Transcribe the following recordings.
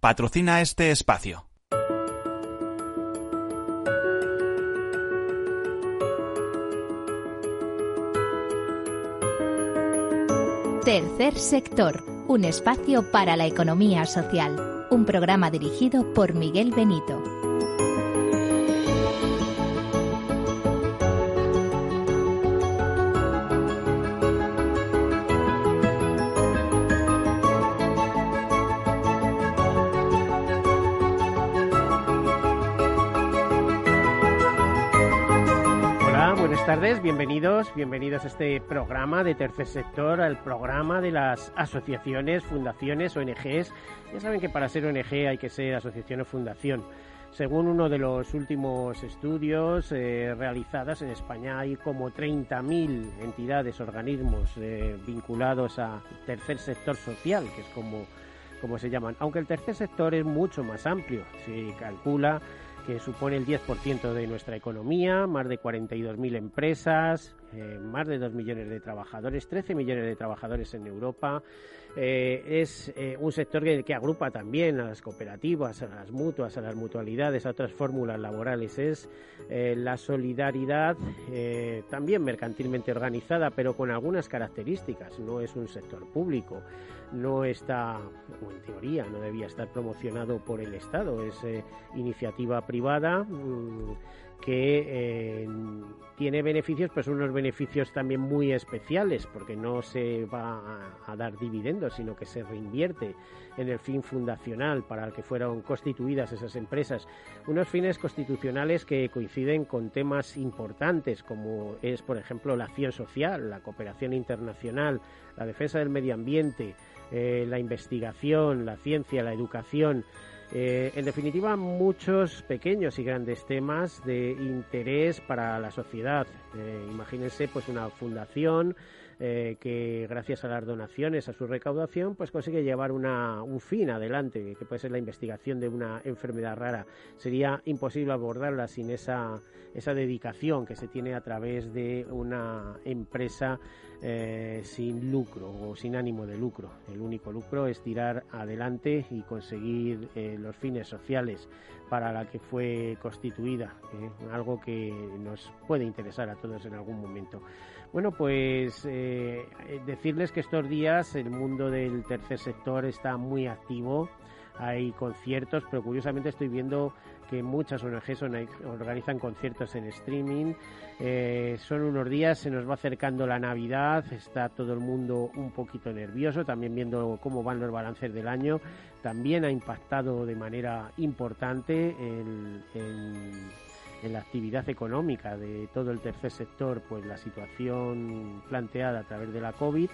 patrocina este espacio. Tercer sector, un espacio para la economía social. Un programa dirigido por Miguel Benito. Bienvenidos, bienvenidos a este programa de Tercer Sector, al programa de las asociaciones, fundaciones, ONGs. Ya saben que para ser ONG hay que ser asociación o fundación. Según uno de los últimos estudios eh, realizados en España, hay como 30.000 entidades, organismos eh, vinculados al tercer sector social, que es como, como se llaman. Aunque el tercer sector es mucho más amplio, se calcula que supone el 10% de nuestra economía, más de 42.000 empresas, eh, más de 2 millones de trabajadores, 13 millones de trabajadores en Europa. Eh, es eh, un sector que, agrupa también a las cooperativas, a las mutuas, a las mutualidades, a otras fórmulas laborales. Es la solidaridad también mercantilmente organizada, pero con algunas características. No es un sector público no está, o en teoría, no debía estar promocionado por el Estado. Es eh, iniciativa privada mm, que eh, tiene beneficios, pues unos beneficios también muy especiales, porque no se va a, dar dividendos, sino que se reinvierte en el fin fundacional para el que fueron constituidas esas empresas. Unos fines constitucionales que coinciden con temas importantes, como es, por ejemplo, la acción social, la cooperación internacional, la defensa del medio ambiente, eh, la investigación, la ciencia, la educación. Eh, en definitiva, muchos pequeños y grandes temas de interés para la sociedad. Eh, imagínense, pues, una fundación eh, que gracias a las donaciones, a su recaudación, pues consigue llevar una, un fin adelante, que puede ser la investigación de una enfermedad rara. Sería imposible abordarla sin esa, esa dedicación que se tiene a través de una empresa eh, sin lucro o sin ánimo de lucro. El único lucro es tirar adelante y conseguir eh, los fines sociales para la que fue constituida, algo que nos puede interesar a todos en algún momento. Bueno, pues eh, decirles que estos días el mundo del tercer sector está muy activo. Hay conciertos, pero curiosamente estoy viendo que muchas ONGs organizan conciertos en streaming. Eh, son unos días, se nos va acercando la Navidad, está todo el mundo un poquito nervioso, también viendo cómo van los balances del año. También ha impactado de manera importante el, en la actividad económica de todo el tercer sector, pues la situación planteada a través de la COVID.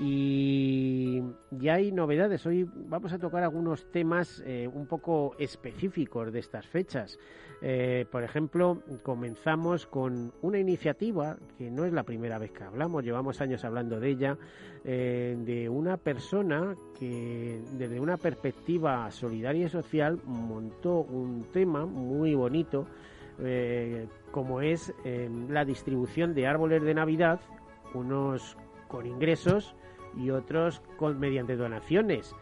Y ya hay novedades. Hoy vamos a tocar algunos temas eh, un poco específicos de estas fechas. Eh, por ejemplo, comenzamos con una iniciativa que no es la primera vez que hablamos, llevamos años hablando de ella, eh, de una persona que desde una perspectiva solidaria y social montó un tema muy bonito eh, como es em, la distribución de árboles de Navidad, unos con ingresos y otros con mediante donaciones.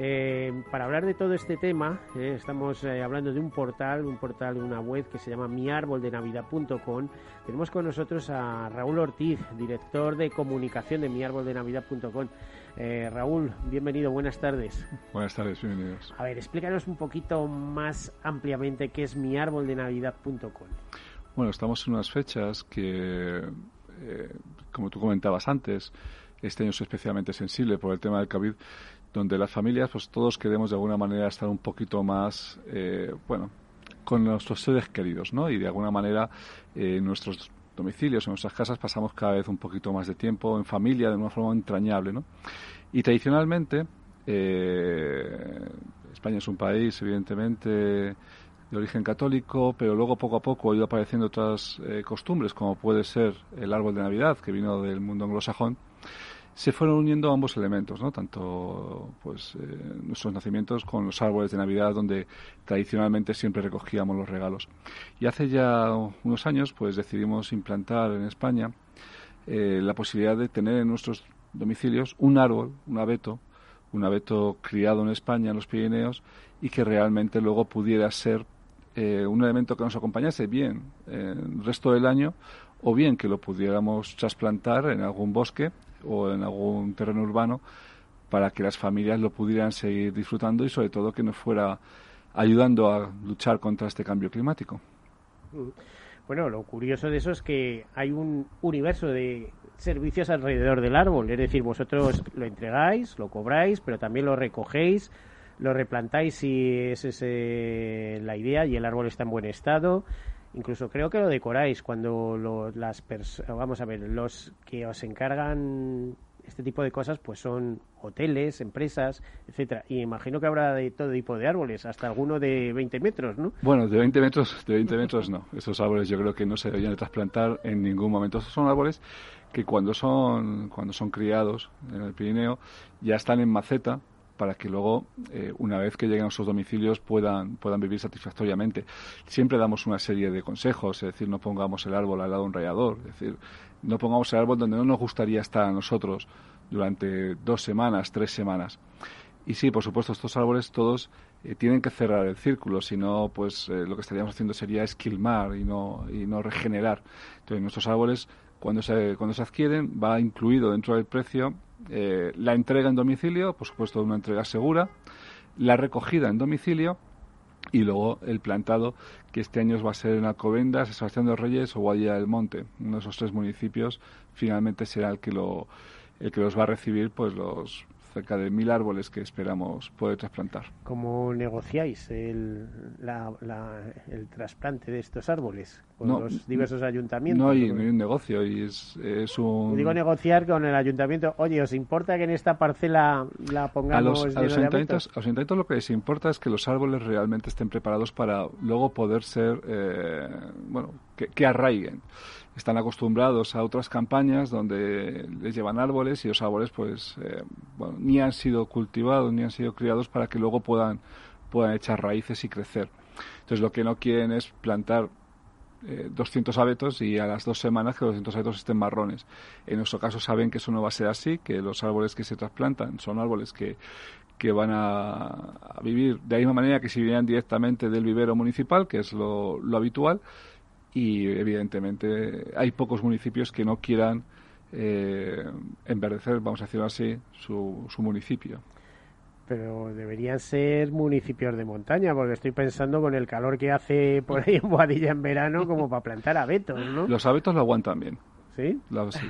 Em, para hablar de todo este tema, eh, estamos eh, hablando de un portal, un portal, una web que se llama miarboldenavidad.com. Tenemos con nosotros a Raúl Ortiz, director de comunicación de miarboldenavidad.com. Eh, Raúl, bienvenido, buenas tardes. Buenas tardes, bienvenidos. A ver, explícanos un poquito más ampliamente qué es miarboldenavidad.com. Bueno, estamos en unas fechas que, eh, como tú comentabas antes, este año es especialmente sensible por el tema del COVID, donde las familias, pues todos queremos de alguna manera estar un poquito más, eh, bueno, con nuestros seres queridos, ¿no? Y de alguna manera en nuestros domicilios, en nuestras casas, pasamos cada vez un poquito más de tiempo en familia de una forma entrañable, ¿no? Y tradicionalmente, eh, España es un país, evidentemente, de origen católico, pero luego poco a poco ha ido apareciendo otras eh, costumbres, como puede ser el árbol de Navidad, que vino del mundo anglosajón, se fueron uniendo ambos elementos, ¿no? Tanto pues eh, nuestros nacimientos con los árboles de Navidad donde tradicionalmente siempre recogíamos los regalos. Y hace ya unos años pues decidimos implantar en España eh, la posibilidad de tener en nuestros domicilios un árbol, un abeto un abeto criado en España, en los Pirineos, y que realmente luego pudiera ser eh, un elemento que nos acompañase bien el resto del año o bien que lo pudiéramos trasplantar en algún bosque o en algún terreno urbano para que las familias lo pudieran seguir disfrutando y sobre todo que nos fuera ayudando a luchar contra este cambio climático. Mm. Bueno, lo curioso de eso es que hay un universo de servicios alrededor del árbol, es decir, vosotros lo entregáis, lo cobráis, pero también lo recogéis, lo replantáis si es ese la idea y el árbol está en buen estado. Incluso creo que lo decoráis cuando las vamos a ver, los que os encargan este tipo de cosas pues son hoteles, empresas, etcétera. Y imagino que habrá de todo tipo de árboles, hasta alguno de 20 metros, ¿no? Bueno, de 20 metros, de 20 metros no. Esos árboles yo creo que no se deberían de trasplantar en ningún momento. Estos son árboles que cuando son cuando son criados en el Pirineo ya están en maceta para que luego, eh, una vez que lleguen a sus domicilios, puedan, puedan vivir satisfactoriamente. Siempre damos una serie de consejos, es decir, no pongamos el árbol al lado de un rallador, es decir, no pongamos el árbol donde no nos gustaría estar a nosotros durante dos semanas, tres semanas. Y sí, por supuesto, estos árboles todos eh, tienen que cerrar el círculo, si no, pues eh, lo que estaríamos haciendo sería esquilmar y no, y no regenerar. Entonces, nuestros árboles, cuando se, cuando se adquieren, va incluido dentro del precio eh, la entrega en domicilio, por supuesto una entrega segura, la recogida en domicilio y luego el plantado, que este año va a ser en Alcobendas, Sebastián de Reyes o Guadilla del Monte. Uno de esos tres municipios finalmente será el que, lo, el que los va a recibir pues los cerca de mil árboles que esperamos poder trasplantar. ¿Cómo negociáis el, el trasplante de estos árboles con los diversos ayuntamientos? No hay, un negocio y es, un... Digo negociar con el ayuntamiento. Oye, ¿os importa que en esta parcela la pongamos a los, a los ayuntamientos, a los ayuntamientos lo que les importa es que los árboles realmente estén preparados para luego poder ser, eh, bueno, que, que arraiguen están acostumbrados a otras campañas donde les llevan árboles y los árboles pues eh, bueno, ni han sido cultivados ni han sido criados para que luego puedan, puedan echar raíces y crecer. Entonces lo que no quieren es plantar 200 eh, abetos y a las dos semanas que los 200 abetos estén marrones. En nuestro caso saben que eso no va a ser así, que los árboles que se trasplantan son árboles que, que van a, vivir de la misma manera que si vinieran directamente del vivero municipal, que es lo habitual, y evidentemente hay pocos municipios que no quieran eh, enverdecer, vamos a decirlo así, su, su municipio pero deberían ser municipios de montaña, porque estoy pensando con el calor que hace por ahí en Boadilla en verano, como para plantar abetos, ¿no? Los abetos lo aguantan bien. ¿Sí? sí.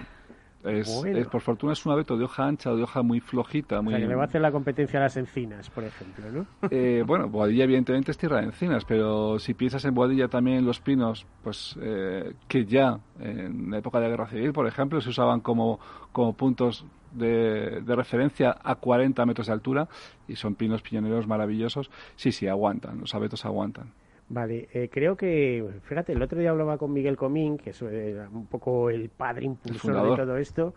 Es, por fortuna es un abeto de hoja ancha, de hoja muy flojita. Muy... O sea, que le va a hacer la competencia a las encinas, por ejemplo, ¿no? Eh, bueno, Boadilla evidentemente es tierra de encinas, pero si piensas en Boadilla también los pinos, pues eh, que ya en la época de la Guerra Civil, por ejemplo, se usaban como, como puntos de, de, referencia a 40 metros de altura y son pinos piñoneros maravillosos. Sí, sí, aguantan, los abetos aguantan. Vale, eh, creo que, fíjate, el otro día hablaba con Miguel Comín, que es eh, un poco el padre impulsor de todo esto,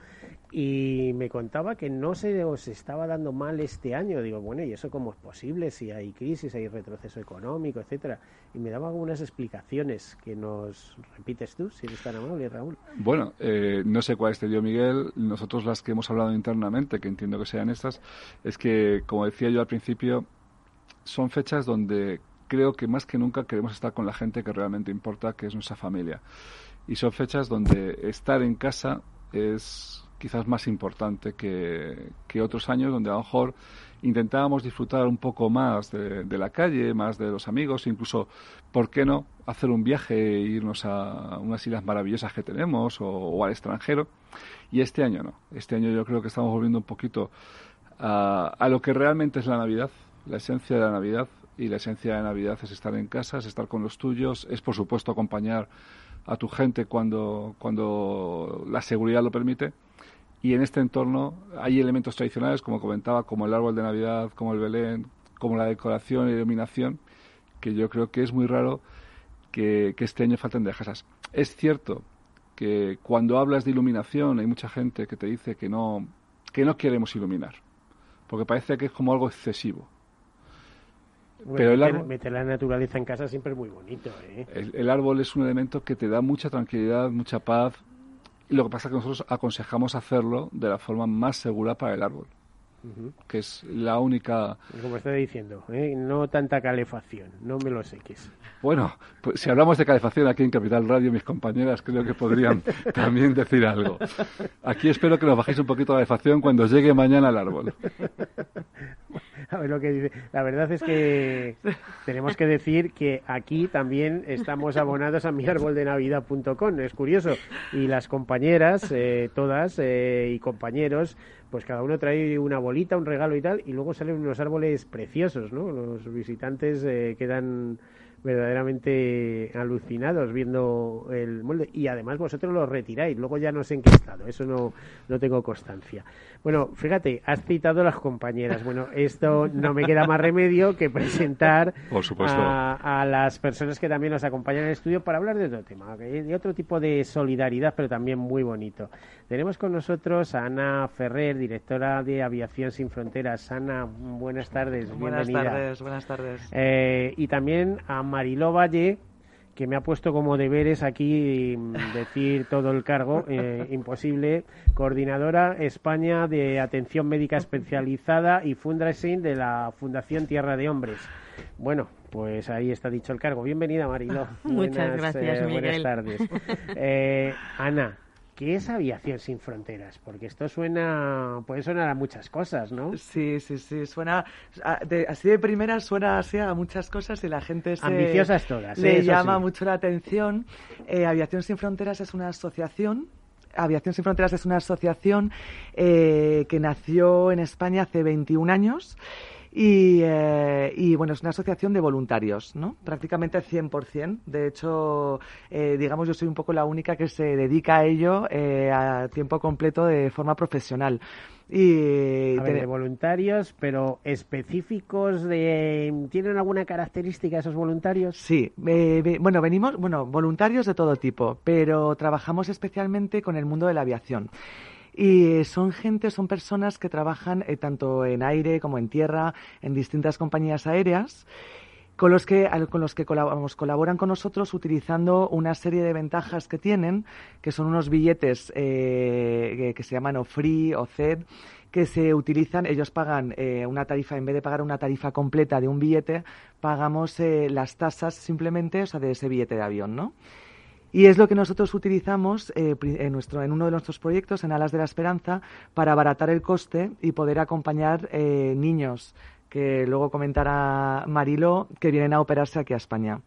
y me contaba que no se os estaba dando mal este año. Digo, bueno, ¿y eso cómo es posible? Si hay crisis, hay retroceso económico, etcétera. Y me daba algunas explicaciones que nos repites tú, si eres tan amable, Raúl. Bueno, eh, no sé cuáles te dio Miguel. Nosotros las que hemos hablado internamente, que entiendo que sean estas, es que, como decía yo al principio, son fechas donde creo que más que nunca queremos estar con la gente que realmente importa, que es nuestra familia. Y son fechas donde estar en casa es quizás más importante que, que otros años donde a lo mejor intentábamos disfrutar un poco más de, la calle, más de los amigos, incluso, ¿por qué no?, hacer un viaje e irnos a unas islas maravillosas que tenemos o, al extranjero. Y este año no. Este año yo creo que estamos volviendo un poquito a, a lo que realmente es la Navidad, la esencia de la Navidad, y la esencia de Navidad es estar en casa, es estar con los tuyos, es por supuesto acompañar a tu gente cuando, cuando la seguridad lo permite. Y en este entorno hay elementos tradicionales, como comentaba, como el árbol de Navidad, como el Belén, como la decoración y iluminación, que yo creo que es muy raro que, que este año falten de casas. Es cierto que cuando hablas de iluminación hay mucha gente que te dice que no, que no queremos iluminar, porque parece que es como algo excesivo pero el árbol, meter la naturaleza en casa siempre es muy bonito. ¿eh? El, árbol es un elemento que te da mucha tranquilidad, mucha paz. Y lo que pasa es que nosotros aconsejamos hacerlo de la forma más segura para el árbol. Que es la única... Como estoy diciendo, ¿eh? no tanta calefacción, no me lo seques. Bueno, pues si hablamos de calefacción aquí en Capital Radio, mis compañeras creo que podrían también decir algo. Aquí espero que nos bajéis un poquito la calefacción cuando llegue mañana el árbol. A ver lo que dice. La verdad es que tenemos que decir que aquí también estamos abonados a miarboldenavidad.com. Es curioso. Y las compañeras, eh, todas, eh, y compañeros, pues cada uno trae una bolita, un regalo y tal, y luego salen unos árboles preciosos, ¿no? Los visitantes eh, quedan verdaderamente alucinados viendo el molde y además vosotros lo retiráis, luego ya no sé en qué estado, eso no, no tengo constancia. Bueno, fíjate, has citado a las compañeras. Bueno, esto no me queda más remedio que presentar A, las personas que también nos acompañan en el estudio para hablar de otro tema, de otro tipo de solidaridad, pero también muy bonito. Tenemos con nosotros a Ana Ferrer, directora de Aviación Sin Fronteras. Ana, buenas tardes, buenas bienvenida. Buenas tardes, buenas tardes. Eh, y también a Mariló Valle, que me ha puesto como deberes aquí mm, decir todo el cargo, eh, imposible, coordinadora España de Atención Médica Especializada y fundraising de la Fundación Tierra de Hombres. Bueno, pues ahí está dicho el cargo. Bienvenida, Mariló. Muchas gracias, eh, Buenas tardes. Eh, Ana, ¿Qué es Aviación sin Fronteras? Porque esto suena, puede sonar a muchas cosas, ¿no? Sí, sí, sí, suena, así de primera suena así a muchas cosas y la gente se... Ambiciosas todas. Le ¿eh? llama mucho la atención. Eh, Aviación sin Fronteras es una asociación Aviación Sin Fronteras es una asociación eh, que nació en España hace 21 años eh, y, bueno, es una asociación de voluntarios, ¿no? Prácticamente 100%. De hecho, eh, digamos, yo soy un poco la única que se dedica a ello eh, a tiempo completo de forma profesional. Y de voluntarios, pero específicos de ¿tienen alguna característica esos voluntarios? Sí, bueno, venimos, bueno, voluntarios de todo tipo, pero trabajamos especialmente con el mundo de la aviación. Y son gente, son personas que trabajan eh, tanto en aire como en tierra, en distintas compañías aéreas con los que, con los que colaboran con nosotros utilizando una serie de ventajas que tienen, que son unos billetes eh, que se llaman o free o CED, que se utilizan, ellos pagan eh, una tarifa, en vez de pagar una tarifa completa de un billete, pagamos las tasas simplemente, o sea, de ese billete de avión, ¿no? Y es lo que nosotros utilizamos eh, en, nuestro, en uno de nuestros proyectos, en Alas de la Esperanza, para abaratar el coste y poder acompañar eh, niños que luego comentará Marilo, que vienen a operarse aquí a España.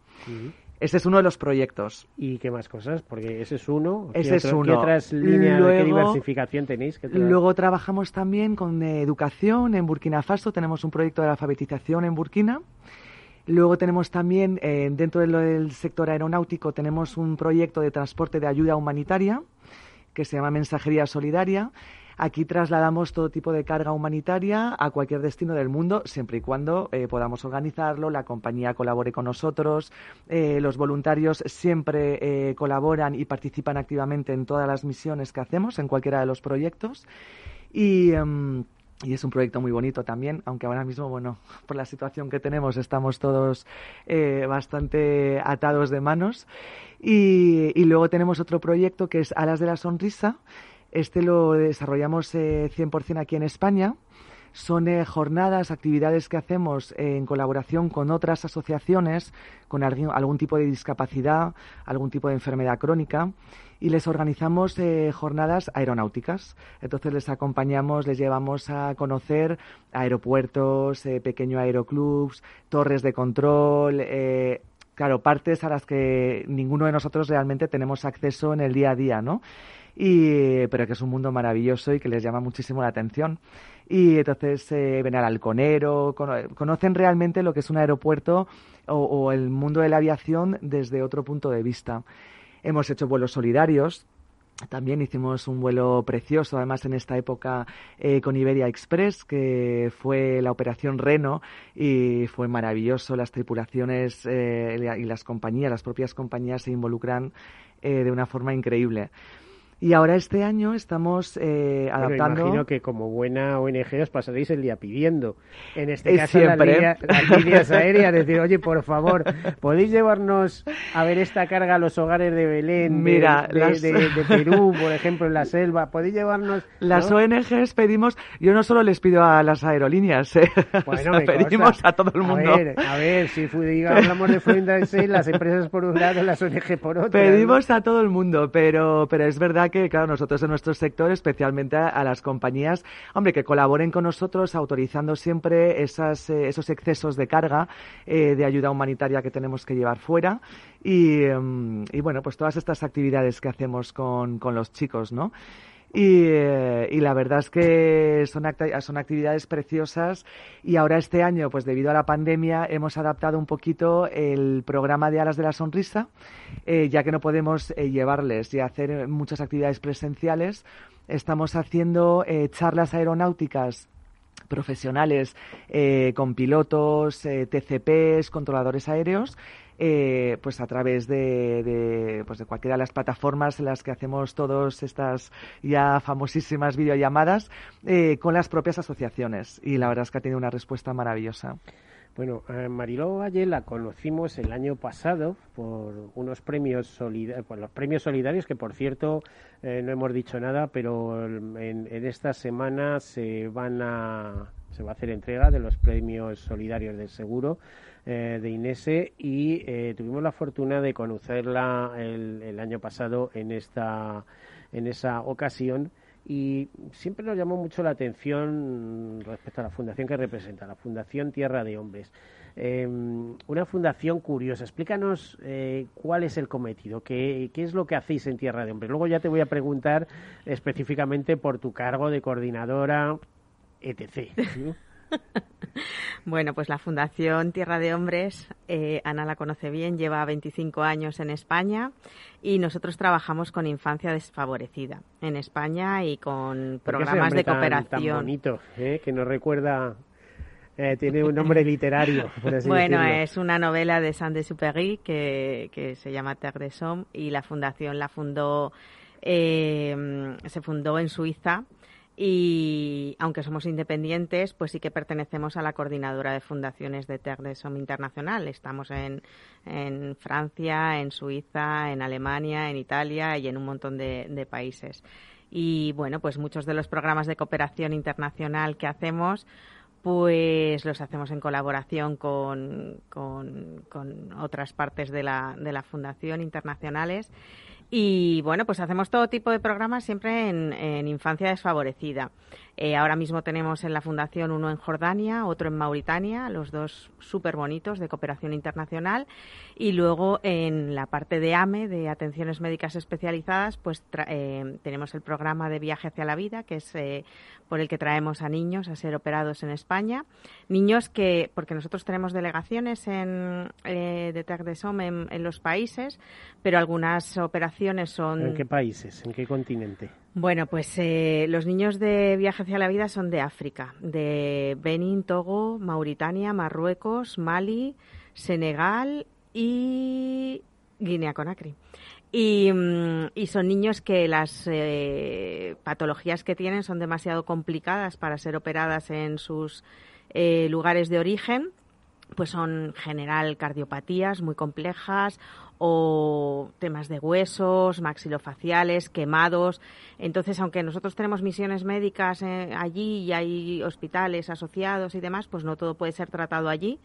Ese es uno de los proyectos. ¿Y qué más cosas? Porque ese es uno. Ese es uno. ¿Qué otras líneas de diversificación tenéis? Luego trabajamos también con educación en Burkina Faso. Tenemos un proyecto de alfabetización en Burkina. Luego tenemos también, eh, dentro del sector aeronáutico, tenemos un proyecto de transporte de ayuda humanitaria que se llama Mensajería Solidaria. Aquí trasladamos todo tipo de carga humanitaria a cualquier destino del mundo, siempre y cuando eh, podamos organizarlo, la compañía colabore con nosotros, eh, los voluntarios siempre colaboran y participan activamente en todas las misiones que hacemos, en cualquiera de los proyectos. Y. Em, y es un proyecto muy bonito también, aunque ahora mismo, bueno, por la situación que tenemos estamos todos eh, bastante atados de manos. Y, luego tenemos otro proyecto que es Alas de la Sonrisa. Este lo desarrollamos eh, 100% aquí en España. Son eh, jornadas, actividades que hacemos en colaboración con otras asociaciones con algún tipo de discapacidad, algún tipo de enfermedad crónica y les organizamos eh, jornadas aeronáuticas. Entonces les acompañamos, les llevamos a conocer aeropuertos, eh, pequeños aeroclubs, torres de control, eh, claro, partes a las que ninguno de nosotros realmente tenemos acceso en el día a día, ¿no? Y, pero que es un mundo maravilloso y que les llama muchísimo la atención. Y entonces ven al halconero, conocen realmente lo que es un aeropuerto o el mundo de la aviación desde otro punto de vista. Hemos hecho vuelos solidarios, también hicimos un vuelo precioso, además en esta época eh, con Iberia Express, que fue la operación Reno y fue maravilloso. Las tripulaciones eh, y las compañías, las propias compañías se involucran eh, de una forma increíble. Y ahora este año estamos eh, adaptando. imagino que como buena ONG os pasaréis el día pidiendo. En este caso, las líneas, las líneas, aéreas, decir, oye, por favor, ¿podéis llevarnos a ver esta carga a los hogares de Belén, Mira, de, Perú, por ejemplo, en la selva? ¿Podéis llevarnos.? Las ONGs pedimos, yo no solo les pido a las aerolíneas, ¿eh? bueno, pedimos a todo el mundo. A ver, a ver si hablamos de Fuente las empresas por un lado, las ONG por otro. Pedimos a todo el mundo, pero, pero es verdad que, claro, nosotros en nuestro sector, especialmente a, las compañías, hombre, que colaboren con nosotros autorizando siempre esas, eh, esos excesos de carga eh, de ayuda humanitaria que tenemos que llevar fuera y, em, y, bueno, pues todas estas actividades que hacemos con, con los chicos, ¿no? Eh, y, la verdad es que son, son actividades preciosas y ahora este año, pues debido a la pandemia, hemos adaptado un poquito el programa de Alas de la Sonrisa, eh, ya que no podemos eh, llevarles y hacer muchas actividades presenciales. Estamos haciendo charlas aeronáuticas profesionales con pilotos, TCPs, controladores aéreos eh, pues a través de, pues de cualquiera de las plataformas en las que hacemos todas estas ya famosísimas videollamadas eh, con las propias asociaciones. Y la verdad es que ha tenido una respuesta maravillosa. Bueno, a Mariló Valle la conocimos el año pasado por unos premios solidarios, por los premios solidarios que por cierto eh, no hemos dicho nada, pero en, en esta semana se van a se va a hacer entrega de los premios solidarios del seguro eh, de Inese y eh, tuvimos la fortuna de conocerla el, año pasado en esta en esa ocasión y siempre nos llamó mucho la atención respecto a la fundación que representa, la Fundación Tierra de Hombres. Em, una fundación curiosa. Explícanos eh, cuál es el cometido, qué, qué, es lo que hacéis en Tierra de Hombres. Luego ya te voy a preguntar específicamente por tu cargo de coordinadora, etc. bueno, pues la Fundación Tierra de Hombres, eh, Ana la conoce bien, lleva 25 años en España y nosotros trabajamos con infancia desfavorecida en España y con programas de cooperación. Tan, bonito, ¿eh? que nos recuerda eh, tiene un nombre literario. bueno, es una novela de Saint-Exupéry que, que se llama Terre des Hommes y la fundación la fundó, se fundó en Suiza y aunque somos independientes, pues sí que pertenecemos a la coordinadora de fundaciones de Terre des Hommes Internacional. Estamos en, en, Francia, en Suiza, en Alemania, en Italia y en un montón de, países. Y bueno, pues muchos de los programas de cooperación internacional que hacemos pues los hacemos en colaboración con, con, con otras partes de la, de la fundación internacionales y bueno, pues hacemos todo tipo de programas siempre en, infancia desfavorecida. Eh, ahora mismo tenemos en la Fundación uno en Jordania, otro en Mauritania, los dos súper bonitos de cooperación internacional. Y luego en la parte de AME, de Atenciones Médicas Especializadas, pues eh, tenemos el programa de Viaje hacia la Vida, que es eh, por el que traemos a niños a ser operados en España. Niños que, porque nosotros tenemos delegaciones en, eh, de TAC de SOM en, los países, pero algunas operaciones son... ¿En qué países? ¿En qué continente? Bueno, pues eh, los niños de Viaje hacia la Vida son de África, de Benin, Togo, Mauritania, Marruecos, Mali, Senegal y Guinea-Conakry. Mm, y, son niños que las eh, patologías que tienen son demasiado complicadas para ser operadas en sus eh, lugares de origen, pues son en general cardiopatías muy complejas o temas de huesos, maxilofaciales, quemados. Entonces, aunque nosotros tenemos misiones médicas eh, allí y hay hospitales asociados y demás, pues no todo puede ser tratado allí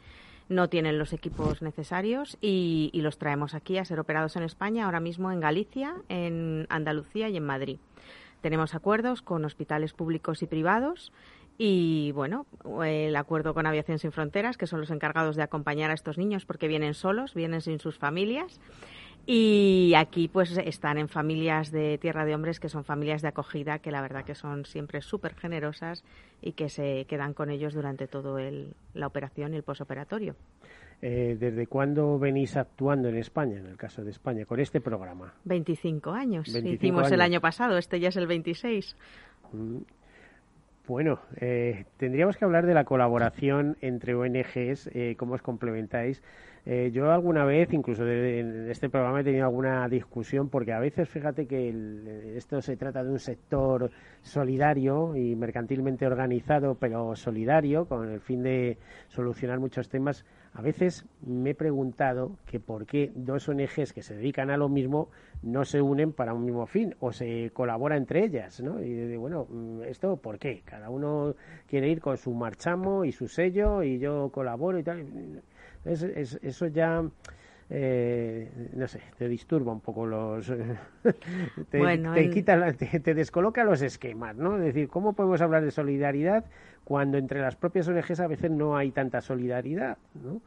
no tienen los equipos necesarios y, los traemos aquí a ser operados en España, ahora mismo en Galicia, en Andalucía y en Madrid. Tenemos acuerdos con hospitales públicos y privados y, bueno, el acuerdo con Aviación Sin Fronteras, que son los encargados de acompañar a estos niños porque vienen solos, vienen sin sus familias y aquí pues están en familias de Tierra de Hombres, que son familias de acogida, que la verdad que son siempre súper generosas y que se quedan con ellos durante todo el, la operación y el posoperatorio. Eh, ¿Desde cuándo venís actuando en España, en el caso de España, con este programa? 25 años. Hicimos el año pasado, este ya es el 26. Bueno, eh, tendríamos que hablar de la colaboración entre ONGs, eh, cómo os complementáis. Eh, yo alguna vez, incluso en este programa, he tenido alguna discusión porque a veces, fíjate que esto se trata de un sector solidario y mercantilmente organizado, pero solidario, con el fin de solucionar muchos temas. A veces me he preguntado que por qué dos ONGs que se dedican a lo mismo no se unen para un mismo fin o se colabora entre ellas, ¿no? Y bueno, mm, ¿esto por qué? Cada uno quiere ir con su marchamo y su sello y yo colaboro y tal. eso ya... Eh, no sé, te disturba un poco los. te, quita, te, descoloca los esquemas, ¿no? Es decir, ¿cómo podemos hablar de solidaridad cuando entre las propias ONGs a veces no hay tanta solidaridad, ¿no?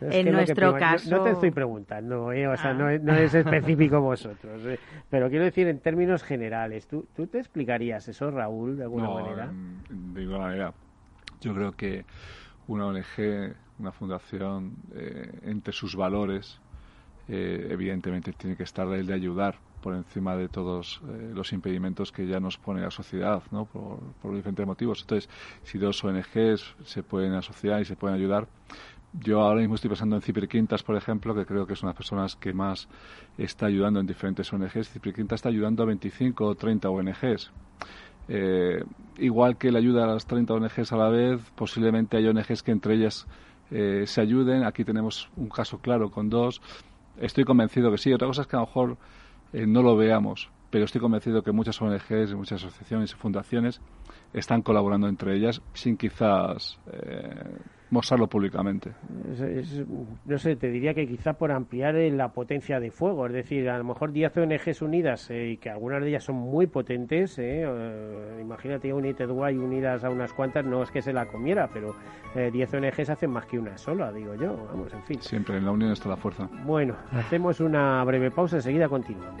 en nuestro caso. No, te estoy preguntando, ¿eh? o sea, no, es, no, es, específico vosotros. ¿eh? Pero quiero decir en términos generales, ¿tú, ¿tú te explicarías eso, Raúl, de alguna manera? De ninguna manera. Yo creo que una ONG, una fundación, eh, entre sus valores, eh, evidentemente tiene que estar el de ayudar por encima de todos los impedimentos que ya nos pone la sociedad, ¿no? Por, diferentes motivos. Entonces, si dos ONGs se pueden asociar y se pueden ayudar, yo ahora mismo estoy pensando en Cipri Quintas, por ejemplo, que creo que es una de las personas que más está ayudando en diferentes ONGs. Cipri Quintas está ayudando a 25 o 30 ONGs. Eh, igual que le ayuda a las 30 ONGs a la vez, posiblemente hay ONGs que entre ellas eh, se ayuden. Aquí tenemos un caso claro con dos. Estoy convencido que sí. Otra cosa es que a lo mejor eh, no lo veamos, pero estoy convencido que muchas ONGs, muchas asociaciones y fundaciones están colaborando entre ellas sin quizás mostrarlo públicamente. no sé, te diría que quizá por ampliar eh, la potencia de fuego, es decir, a lo mejor 10 ONGs unidas eh, y que algunas de ellas son muy potentes, eh, imagínate United Way unidas a unas cuantas, no es que se la comiera, pero 10 ONGs hacen más que una sola, digo yo, vamos, en fin. Siempre en la unión está la fuerza. Bueno, hacemos una breve pausa, enseguida continuamos.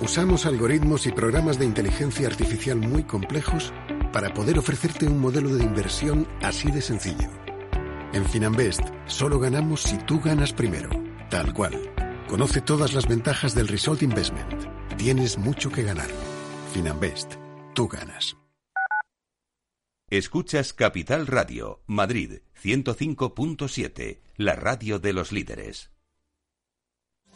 Usamos algoritmos y programas de inteligencia artificial muy complejos para poder ofrecerte un modelo de inversión así de sencillo. En Finanbest solo ganamos si tú ganas primero, tal cual. Conoce todas las ventajas del Result Investment. Tienes mucho que ganar. Finanbest, tú ganas. Escuchas Capital Radio, Madrid 105.7, la radio de los líderes.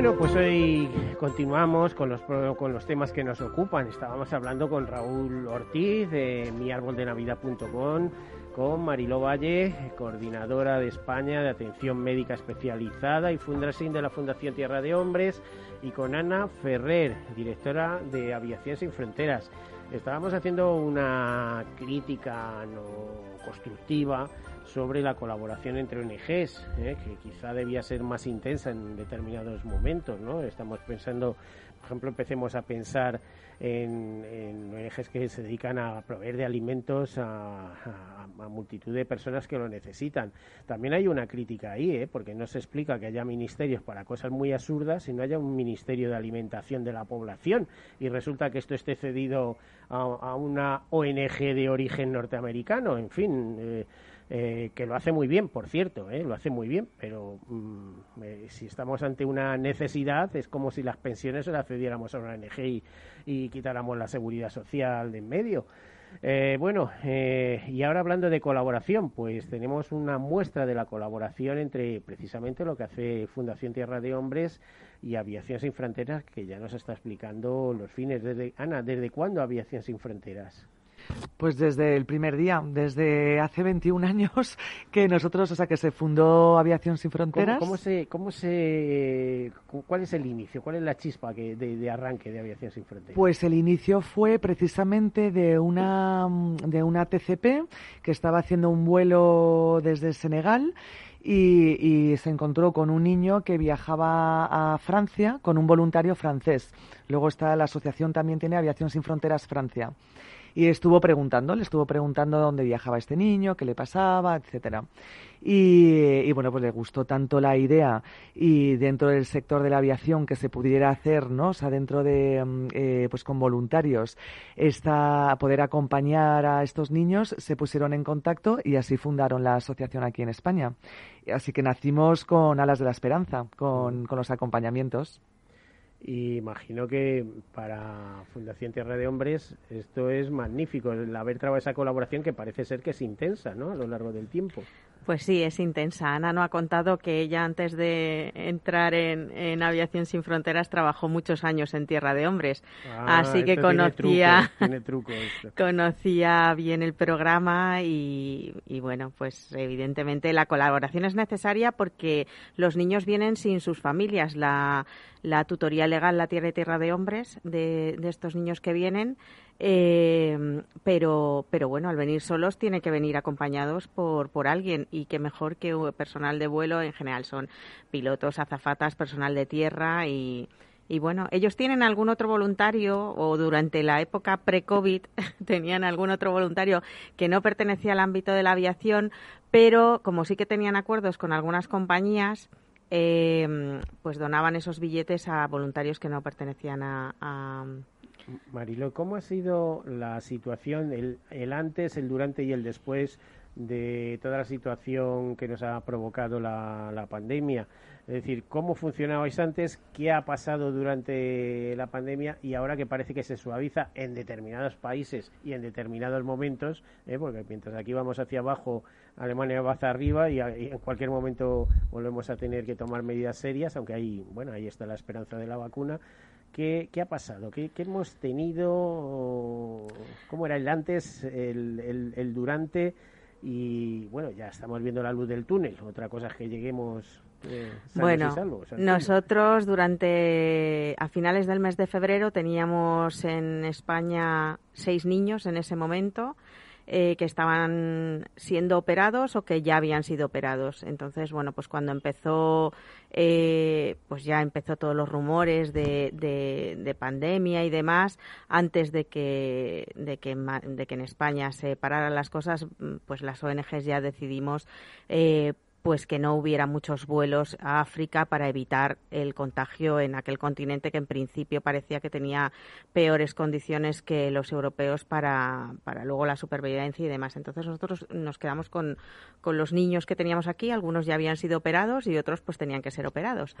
Bueno, pues hoy continuamos con los, con los temas que nos ocupan. Estábamos hablando con Raúl Ortiz de miarboldenavidad.com, con Mariló Valle, coordinadora de España de Atención Médica Especializada y fundrasing de la Fundación Tierra de Hombres, y con Ana Ferrer, directora de Aviación Sin Fronteras. Estábamos haciendo una crítica no constructiva sobre la colaboración entre ONGs, ¿eh? que quizá debía ser más intensa en determinados momentos, ¿no? Estamos pensando, por ejemplo, empecemos a pensar en, ONGs que se dedican a proveer de alimentos a, multitud de personas que lo necesitan. También hay una crítica ahí, ¿eh? porque no se explica que haya ministerios para cosas muy absurdas y no haya un ministerio de alimentación de la población y resulta que esto esté cedido a, una ONG de origen norteamericano. En fin. Eh, eh, que lo hace muy bien, por cierto, ¿eh? lo hace muy bien, pero mm, eh, si estamos ante una necesidad es como si las pensiones se las cediéramos a una ONG y, quitáramos la seguridad social de en medio. bueno, y ahora hablando de colaboración, pues tenemos una muestra de la colaboración entre precisamente lo que hace Fundación Tierra de Hombres y Aviación Sin Fronteras, que ya nos está explicando los fines. Ana, ¿desde cuándo Aviación Sin Fronteras? Pues desde el primer día, desde hace 21 años que nosotros, o sea, que se fundó Aviación Sin Fronteras. ¿Cómo, se, cómo se, cuál es el inicio? ¿Cuál es la chispa que, de, arranque de Aviación Sin Fronteras? Pues el inicio fue precisamente de una, de una TCP que estaba haciendo un vuelo desde Senegal. Y, y, se encontró con un niño que viajaba a Francia con un voluntario francés. Luego está la asociación también tiene Aviación Sin Fronteras Francia y estuvo preguntando, le estuvo preguntando dónde viajaba este niño, qué le pasaba, etcétera. Y, bueno, pues le gustó tanto la idea y dentro del sector de la aviación que se pudiera hacer, ¿no? O sea, dentro de, mm, eh, pues con voluntarios, esta, poder acompañar a estos niños, se pusieron en contacto y así fundaron la asociación aquí en España. Así que nacimos con Alas de la Esperanza, con, con los acompañamientos. Y imagino que para Fundación Tierra de Hombres esto es magnífico, el haber trabajado esa colaboración que parece ser que es intensa ¿no? a lo largo del tiempo. Pues sí, es intensa. Ana no ha contado que ella antes de entrar en, Aviación Sin Fronteras trabajó muchos años en Tierra de Hombres. Ah, Así que conocía, tiene truco, conocía bien el programa y, y, bueno, pues evidentemente la colaboración es necesaria porque los niños vienen sin sus familias. La, la tutoría legal La Tierra y Tierra de Hombres de, de estos niños que vienen eh, pero, pero bueno, al venir solos tiene que venir acompañados por, por alguien y que mejor que personal de vuelo. En general son pilotos, azafatas, personal de tierra y, y bueno, ellos tienen algún otro voluntario o durante la época pre-COVID tenían algún otro voluntario que no pertenecía al ámbito de la aviación, pero como sí que tenían acuerdos con algunas compañías, eh, pues donaban esos billetes a voluntarios que no pertenecían a Marilo, ¿cómo ha sido la situación, el, antes, el durante y el después de toda la situación que nos ha provocado la, pandemia? Es decir, ¿cómo funcionabais antes? ¿Qué ha pasado durante la pandemia? Y ahora que parece que se suaviza en determinados países y en determinados momentos, ¿eh? porque mientras aquí vamos hacia abajo, Alemania va hacia arriba y, y, en cualquier momento volvemos a tener que tomar medidas serias, aunque ahí, bueno, ahí está la esperanza de la vacuna. ¿Qué, ha pasado? ¿Qué, hemos tenido? ¿Cómo era el antes, el, el, durante y bueno, ya estamos viendo la luz del túnel. Otra cosa es que lleguemos eh, bueno, nosotros durante a finales del mes de febrero teníamos en España seis niños en ese momento eh, que estaban siendo operados o que ya habían sido operados. Entonces, bueno, pues cuando empezó, eh, pues ya empezó todos los rumores de, de, pandemia y demás, antes de que, de que, de que en España se pararan las cosas, pues las ONGs ya decidimos eh, pues que no hubiera muchos vuelos a África para evitar el contagio en aquel continente que en principio parecía que tenía peores condiciones que los europeos para, para luego la supervivencia y demás. Entonces nosotros nos quedamos con, con los niños que teníamos aquí, algunos ya habían sido operados y otros pues tenían que ser operados.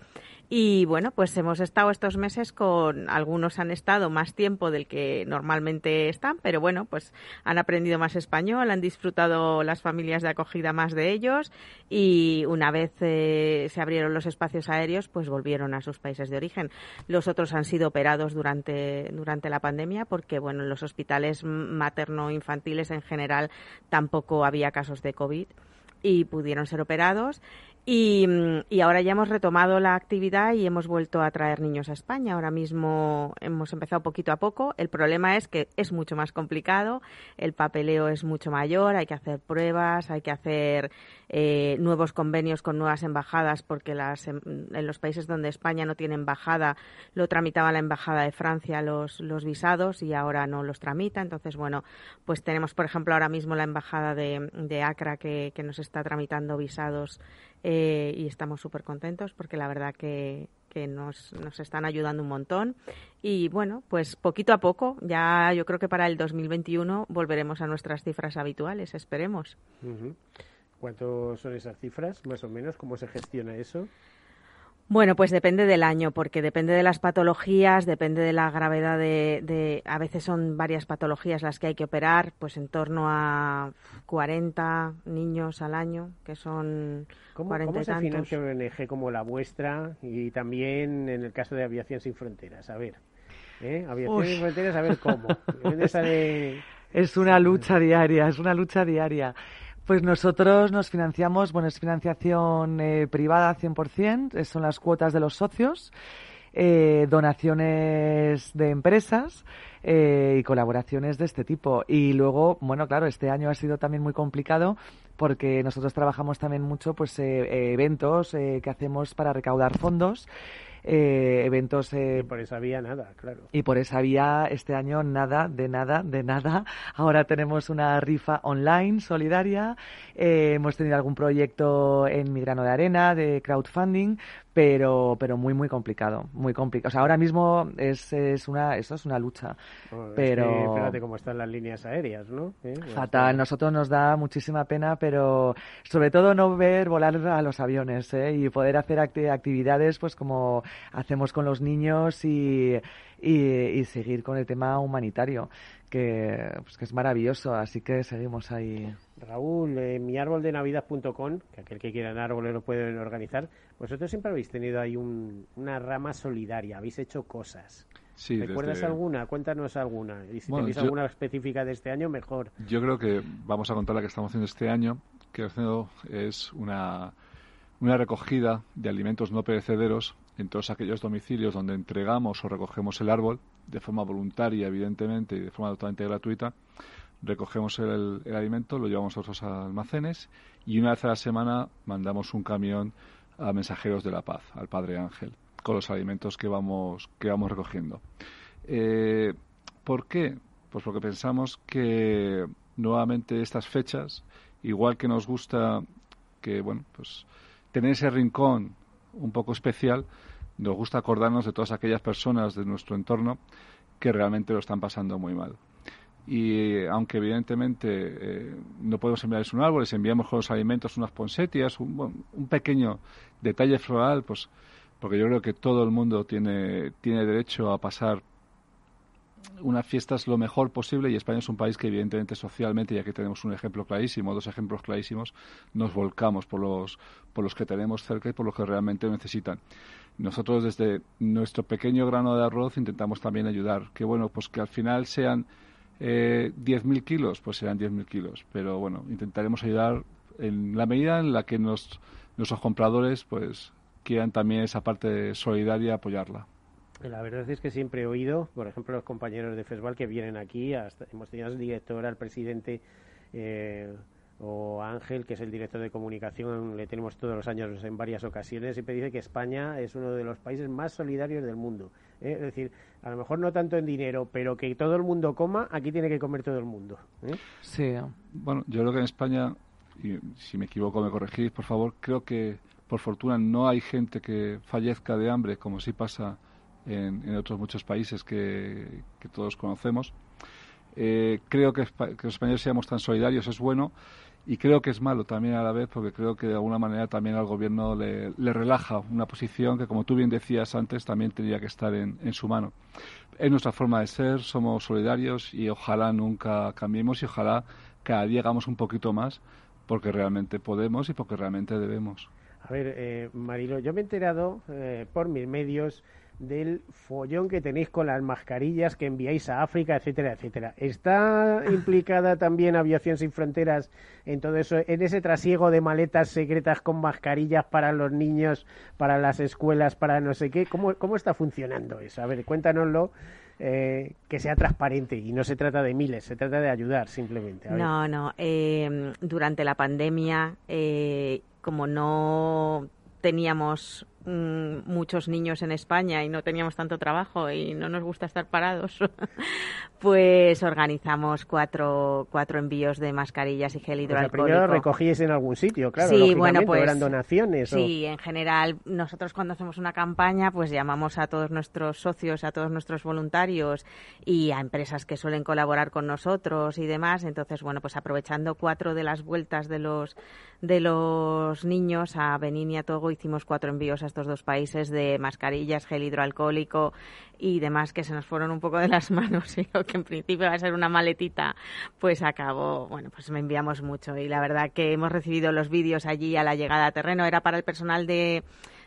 Y bueno, pues hemos estado estos meses con, algunos han estado más tiempo del que normalmente están, pero bueno, pues han aprendido más español, han disfrutado las familias de acogida más de ellos y y una vez eh, se abrieron los espacios aéreos, pues volvieron a sus países de origen. Los otros han sido operados durante, durante la pandemia porque, bueno, en los hospitales materno-infantiles en general tampoco había casos de COVID y pudieron ser operados. Y, y, ahora ya hemos retomado la actividad y hemos vuelto a traer niños a España. Ahora mismo hemos empezado poquito a poco. El problema es que es mucho más complicado, el papeleo es mucho mayor, hay que hacer pruebas, hay que hacer eh, nuevos convenios con nuevas embajadas, porque las, em, en los países donde España no tiene embajada lo tramitaba la embajada de Francia los, visados y ahora no los tramita. Entonces, bueno, pues tenemos, por ejemplo, ahora mismo la embajada de, Acra que, nos está tramitando visados y estamos súper contentos porque la verdad que, que nos, nos, están ayudando un montón. Y bueno, pues poquito a poco, ya yo creo que para el 2021 volveremos a nuestras cifras habituales, esperemos. ¿Cuántos son esas cifras, más o menos? ¿Cómo se gestiona eso? Bueno, pues depende del año, porque depende de las patologías, depende de la gravedad de, a veces son varias patologías las que hay que operar, pues en torno a 40 niños al año, que son ¿Cómo, 40 ¿cómo se financia una ONG como la vuestra y también en el caso de Aviación Sin Fronteras? A ver, ¿eh? Aviación Sin Fronteras, a ver cómo. Es una lucha diaria, es una lucha diaria. Pues nosotros nos financiamos, bueno, es financiación eh, privada 100%, eh, son las cuotas de los socios, eh, donaciones de empresas y colaboraciones de este tipo. Y luego, bueno, claro, este año ha sido también muy complicado porque nosotros trabajamos también mucho pues eventos que hacemos para recaudar fondos eh, eventos. Eh, y por esa vía nada, claro. Y por esa vía este año nada, de nada, de nada. Ahora tenemos una rifa online solidaria. Eh, hemos tenido algún proyecto en mi grano de arena de crowdfunding, pero pero muy muy complicado muy complicado o sea ahora mismo es, es una eso es una lucha pero fíjate cómo están las líneas aéreas no ¿Eh? fatal nosotros nos da muchísima pena pero sobre todo no ver volar a los aviones ¿eh? y poder hacer actividades pues como hacemos con los niños y, y, seguir con el tema humanitario que, pues, que es maravilloso así que seguimos ahí Raúl, en miarboldenavidad.com, que aquel que quiera un árbol lo pueden organizar, vosotros siempre habéis tenido ahí una rama solidaria, habéis hecho cosas. Sí, ¿Recuerdas alguna? Cuéntanos alguna. Y si tenéis alguna específica de este año, mejor. Yo creo que vamos a contar la que estamos haciendo este año, que es una, una recogida de alimentos no perecederos en todos aquellos domicilios donde entregamos o recogemos el árbol, de forma voluntaria, evidentemente, y de forma totalmente gratuita, recogemos el, alimento, lo llevamos a otros almacenes y una vez a la semana mandamos un camión a Mensajeros de la Paz, al Padre Ángel, con los alimentos que vamos, que vamos recogiendo. Eh, ¿Por qué? Pues porque pensamos que nuevamente estas fechas, igual que nos gusta que, bueno, pues tener ese rincón un poco especial, nos gusta acordarnos de todas aquellas personas de nuestro entorno que realmente lo están pasando muy mal y aunque evidentemente eh, no podemos enviarles un árbol, les enviamos con los alimentos unas ponsetias, un, un, pequeño detalle floral, pues porque yo creo que todo el mundo tiene, tiene derecho a pasar unas fiestas lo mejor posible y España es un país que evidentemente socialmente, ya que tenemos un ejemplo clarísimo, dos ejemplos clarísimos, nos volcamos por los, por los que tenemos cerca y por los que realmente necesitan. Nosotros desde nuestro pequeño grano de arroz intentamos también ayudar, que bueno, pues que al final sean eh, 10.000 kilos, pues serán 10.000 kilos. Pero bueno, intentaremos ayudar en la medida en la que nos, nuestros compradores pues quieran también esa parte solidaria apoyarla. La verdad es que siempre he oído, por ejemplo, los compañeros de FESVAL que vienen aquí, hasta, hemos tenido al director, al presidente eh, o Ángel, que es el director de comunicación, le tenemos todos los años en varias ocasiones, siempre dice que España es uno de los países más solidarios del mundo. ¿eh? Es decir, a lo mejor no tanto en dinero, pero que todo el mundo coma, aquí tiene que comer todo el mundo. ¿eh? Sí. Bueno, yo creo que en España, y si me equivoco me corregís, por favor, creo que por fortuna no hay gente que fallezca de hambre, como sí pasa en, otros muchos países que, todos conocemos. Eh, creo que, que, los españoles seamos tan solidarios es bueno y creo que es malo también a la vez porque creo que de alguna manera también al gobierno le, relaja una posición que, como tú bien decías antes, también tendría que estar en, en su mano. Es nuestra forma de ser, somos solidarios y ojalá nunca cambiemos y ojalá cada día hagamos un poquito más porque realmente podemos y porque realmente debemos. A ver, eh, Marilo, yo me he enterado eh, por mis medios del follón que tenéis con las mascarillas que enviáis a África, etcétera, etcétera. ¿Está implicada también Aviación Sin Fronteras en todo eso, en ese trasiego de maletas secretas con mascarillas para los niños, para las escuelas, para no sé qué? ¿Cómo, cómo está funcionando eso? A ver, cuéntanoslo. Eh, que sea transparente y no se trata de miles, se trata de ayudar simplemente. No, no. Eh, durante la pandemia, eh, como no teníamos muchos niños en España y no teníamos tanto trabajo y no nos gusta estar parados, pues organizamos cuatro, cuatro envíos de mascarillas y gel hidroalcohólico. primero recogíais en algún sitio, claro, sí, bueno, pues, eran donaciones. Sí, en general nosotros cuando hacemos una campaña pues llamamos a todos nuestros socios, a todos nuestros voluntarios y a empresas que suelen colaborar con nosotros y demás, entonces bueno, pues aprovechando cuatro de las vueltas de los de los niños a Benín y a Togo hicimos cuatro envíos a estos dos países de mascarillas, gel hidroalcohólico y demás que se nos fueron un poco de las manos y lo que en principio va a ser una maletita, pues acabó, bueno, pues me enviamos mucho. Y la verdad que hemos recibido los vídeos allí a la llegada a terreno, era para el personal de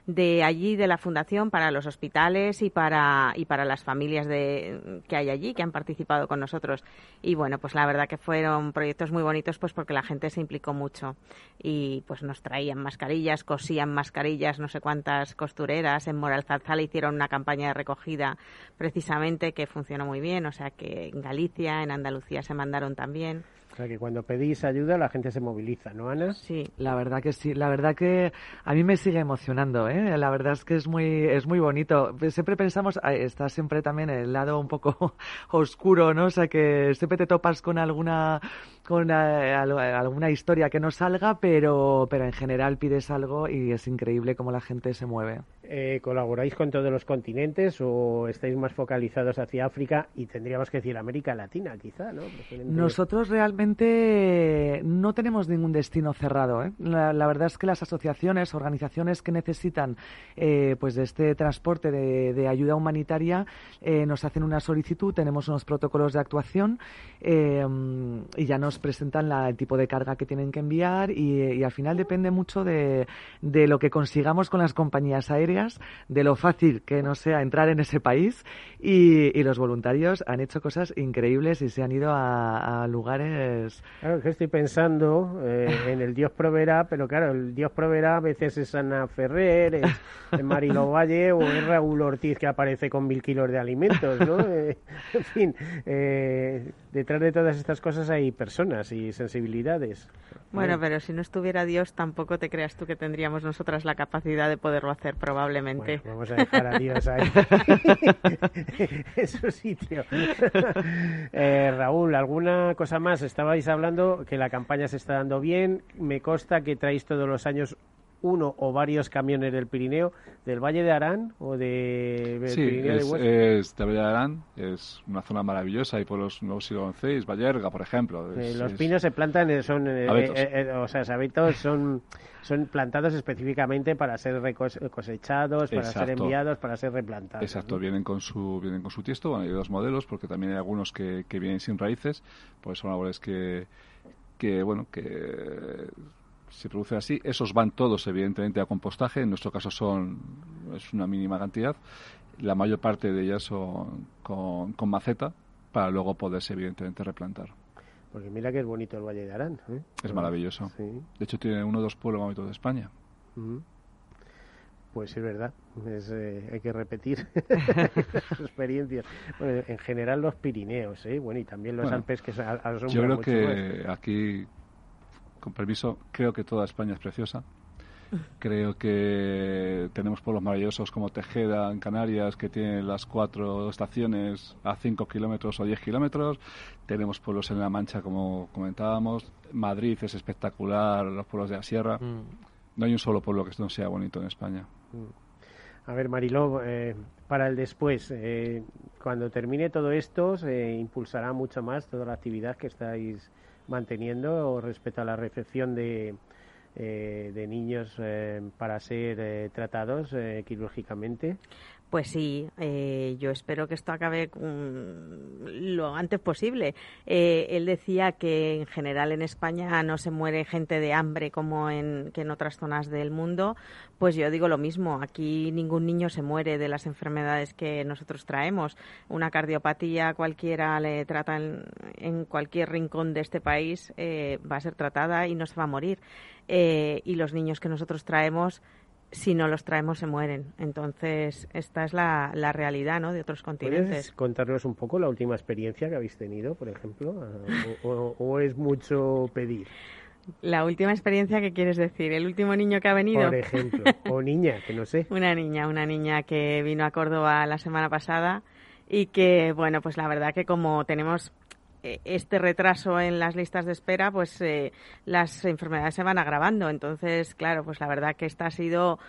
de allí, de la Fundación, para los hospitales y para, y para las familias de, que hay allí, que han participado con nosotros. Y bueno, pues la verdad que fueron proyectos muy bonitos pues porque la gente se implicó mucho y pues nos traían mascarillas, cosían mascarillas, no sé cuántas costureras. En Moral Zarzal hicieron una campaña de recogida precisamente que funcionó muy bien, o sea que en Galicia, en Andalucía se mandaron también. O sea que cuando pedís ayuda la gente se moviliza, ¿no, Ana? Sí, la verdad que sí. La verdad que a mí me sigue emocionando, ¿eh? La verdad es que es muy, es muy bonito. Siempre pensamos, está siempre también el lado un poco oscuro, ¿no? O sea que siempre te topas con alguna con eh, alguna historia que no salga, pero, pero en general pides algo y es increíble cómo la gente se mueve. Eh, ¿Colaboráis con todos los continentes o estáis más focalizados hacia África y tendríamos que decir América Latina, quizá? ¿no? Nosotros realmente no tenemos ningún destino cerrado. ¿eh? La, verdad es que las asociaciones, organizaciones que necesitan pues de este transporte de, ayuda humanitaria nos hacen una solicitud, tenemos unos protocolos de actuación y ya nos presentan la, el tipo de carga que tienen que enviar y, al final depende mucho de, de, lo que consigamos con las compañías aéreas, de lo fácil que nos sea entrar en ese país y, los voluntarios han hecho cosas increíbles y se han ido a, lugares... Claro, que estoy pensando eh, en el Dios proveerá, pero claro, el Dios proveerá a veces es Ana Ferrer, es, Marilo Valle o es Raúl Ortiz que aparece con mil kilos de alimentos, ¿no? Eh, en fin, eh, detrás de todas estas cosas hay personas y sensibilidades. Bueno, pero si no estuviera Dios, tampoco te creas tú que tendríamos nosotras la capacidad de poderlo hacer, probablemente. vamos a dejar a Dios ahí en su sitio. Eh, Raúl, ¿alguna cosa más? Estabais hablando que la campaña se está dando bien. Me consta que traéis todos los años uno o varios camiones del Pirineo, del Valle de Arán o de, sí, Pirineo es, de es de Valle de Arán, es una zona maravillosa, hay pueblos nuevos siglo XI, Vallerga, por ejemplo. Eh, los pinos se plantan, eh, son, eh, eh, o sea, sabitos son, son plantados específicamente para ser cosechados, para ser enviados, para ser replantados. Exacto, vienen con su vienen con su tiesto, bueno, hay dos modelos, porque también hay algunos que, que vienen sin raíces, pues son árboles que que bueno que se produce así. Esos van todos, evidentemente, a compostaje. En nuestro caso son es una mínima cantidad. La mayor parte de ellas son con, maceta, para luego poderse evidentemente replantar. Porque mira que es bonito el Valle de Arán. ¿eh? Es maravilloso. De hecho, tiene uno de los pueblos más bonitos de España. Pues es verdad, eh, hay que repetir las experiencias. Bueno, en general los Pirineos, ¿eh? bueno, y también los Alpes que son, Yo creo que aquí, con permiso, creo que toda España es preciosa. Creo que tenemos pueblos maravillosos como Tejeda en Canarias, que tiene las cuatro estaciones a 5 kilómetros o 10 kilómetros. Tenemos pueblos en La Mancha, como comentábamos. Madrid es espectacular, los pueblos de la Sierra. Mm. No hay un solo pueblo que no sea bonito en España. Mm. A ver, Mariló, eh, para el después, eh, cuando termine todo esto, se impulsará mucho más toda la actividad que estáis manteniendo respecto a la recepción de, eh, de niños para ser tratados quirúrgicamente. Pues sí, eh, yo espero que esto acabe lo antes posible. Eh, él decía que en general en España no se muere gente de hambre como en, que en otras zonas del mundo. Pues yo digo lo mismo. Aquí ningún niño se muere de las enfermedades que nosotros traemos. Una cardiopatía cualquiera le trata en, cualquier rincón de este país eh, va a ser tratada y no se va a morir. y los niños que nosotros traemos si no los traemos se mueren. Entonces, esta es la, la realidad ¿no? de otros continentes. ¿Puedes contarnos un poco la última experiencia que habéis tenido, por ejemplo? ¿O, o, es mucho pedir? La última experiencia, ¿qué quieres decir? ¿El último niño que ha venido? Por ejemplo, o niña, que no sé. una niña, una niña que vino a Córdoba la semana pasada y que, bueno, pues la verdad que como tenemos este retraso en las listas de espera, pues eh, las enfermedades se van agravando. Entonces, claro, pues la verdad que esta ha sido,